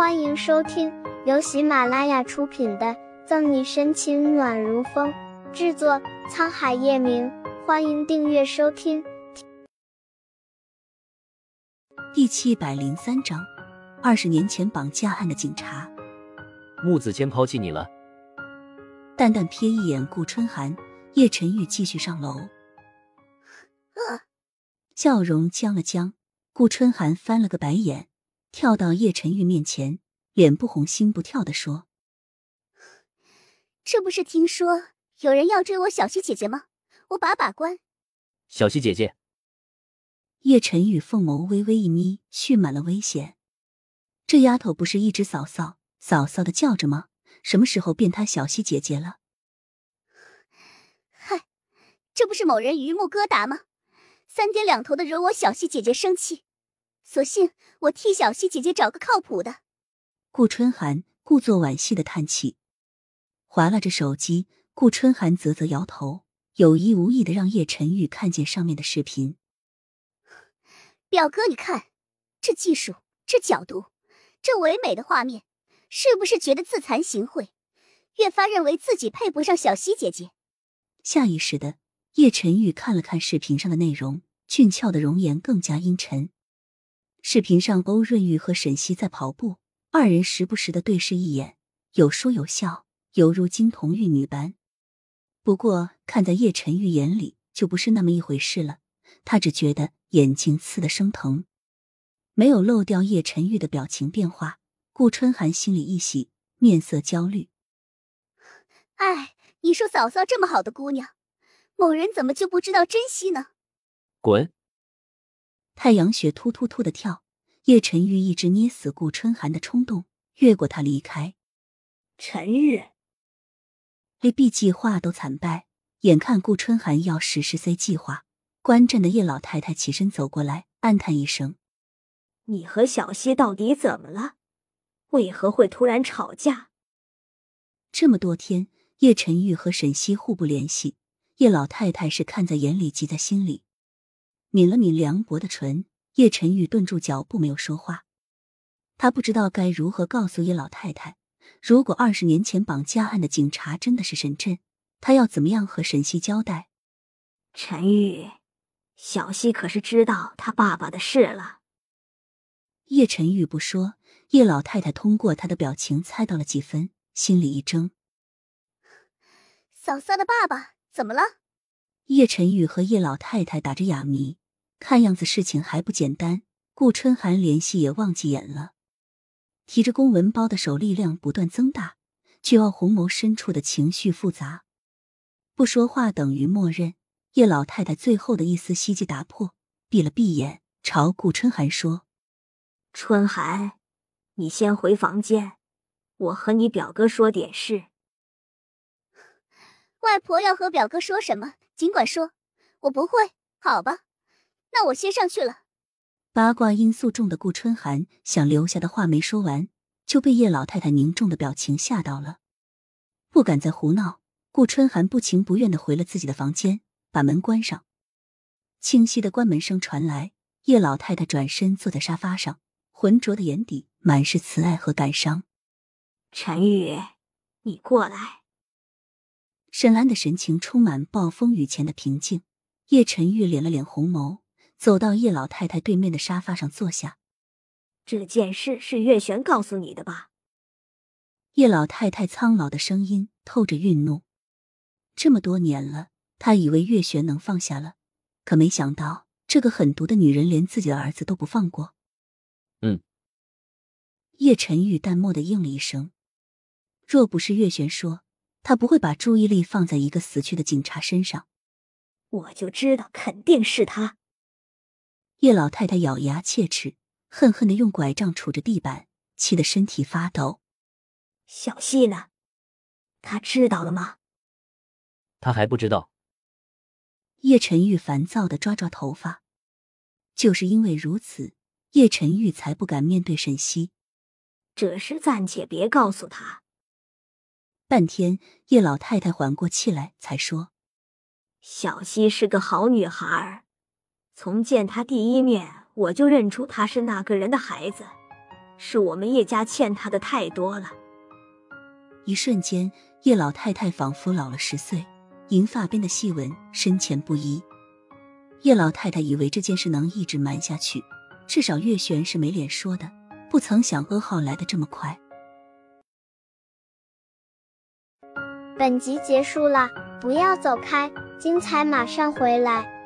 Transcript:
欢迎收听由喜马拉雅出品的《赠你深情暖如风》，制作沧海夜明。欢迎订阅收听。第七百零三章，二十年前绑架案的警察木子谦抛弃你了。淡淡瞥一眼顾春寒，叶晨玉继续上楼。笑容僵了僵，顾春寒翻了个白眼。跳到叶晨玉面前，脸不红心不跳的说：“这不是听说有人要追我小溪姐姐吗？我把把关。”小溪姐姐，叶晨玉凤眸微微一眯，蓄满了危险。这丫头不是一直嫂嫂嫂嫂的叫着吗？什么时候变她小溪姐姐了？嗨，这不是某人榆木疙瘩吗？三天两头的惹我小溪姐姐生气。索性我替小溪姐姐找个靠谱的。顾春寒故作惋惜的叹气，划拉着手机。顾春寒啧啧摇头，有意无意的让叶晨玉看见上面的视频。表哥，你看这技术，这角度，这唯美的画面，是不是觉得自惭形秽，越发认为自己配不上小溪姐姐？下意识的，叶晨玉看了看视频上的内容，俊俏的容颜更加阴沉。视频上，欧润玉和沈西在跑步，二人时不时的对视一眼，有说有笑，犹如金童玉女般。不过，看在叶晨玉眼里，就不是那么一回事了。他只觉得眼睛刺得生疼，没有漏掉叶晨玉的表情变化。顾春寒心里一喜，面色焦虑。哎，你说嫂嫂这么好的姑娘，某人怎么就不知道珍惜呢？滚！太阳穴突突突的跳，叶晨玉一直捏死顾春寒的冲动越过他离开。陈玉，，A、B 计划都惨败，眼看顾春寒要实施 C 计划，观战的叶老太太起身走过来，暗叹一声：“你和小溪到底怎么了？为何会突然吵架？”这么多天，叶晨玉和沈西互不联系，叶老太太是看在眼里，急在心里。抿了抿凉薄的唇，叶晨玉顿住脚步，没有说话。他不知道该如何告诉叶老太太，如果二十年前绑架案的警察真的是沈震，他要怎么样和沈西交代？陈玉，小溪可是知道他爸爸的事了。叶晨玉不说，叶老太太通过他的表情猜到了几分，心里一怔。嫂嫂的爸爸怎么了？叶晨玉和叶老太太打着哑谜。看样子事情还不简单，顾春寒联系也忘记演了，提着公文包的手力量不断增大，就要红眸深处的情绪复杂，不说话等于默认。叶老太太最后的一丝希冀打破，闭了闭眼，朝顾春寒说：“春寒，你先回房间，我和你表哥说点事。”外婆要和表哥说什么，尽管说，我不会，好吧。那我先上去了。八卦因素重的顾春寒想留下的话没说完，就被叶老太太凝重的表情吓到了，不敢再胡闹。顾春寒不情不愿的回了自己的房间，把门关上。清晰的关门声传来，叶老太太转身坐在沙发上，浑浊的眼底满是慈爱和感伤。陈宇，你过来。沈兰的神情充满暴风雨前的平静。叶晨玉敛了敛红眸。走到叶老太太对面的沙发上坐下。这件事是月璇告诉你的吧？叶老太太苍老的声音透着愠怒。这么多年了，她以为月璇能放下了，可没想到这个狠毒的女人连自己的儿子都不放过。嗯。叶晨玉淡漠的应了一声。若不是月璇说，他不会把注意力放在一个死去的警察身上。我就知道，肯定是他。叶老太太咬牙切齿，恨恨的用拐杖杵着地板，气得身体发抖。小溪呢？他知道了吗？他还不知道。叶晨玉烦躁的抓抓头发，就是因为如此，叶晨玉才不敢面对沈西。这事暂且别告诉他。半天，叶老太太缓过气来，才说：“小溪是个好女孩。”从见她第一面，我就认出她是那个人的孩子。是我们叶家欠她的太多了。一瞬间，叶老太太仿佛老了十岁，银发边的细纹深浅不一。叶老太太以为这件事能一直瞒下去，至少月璇是没脸说的，不曾想噩耗来的这么快。本集结束了，不要走开，精彩马上回来。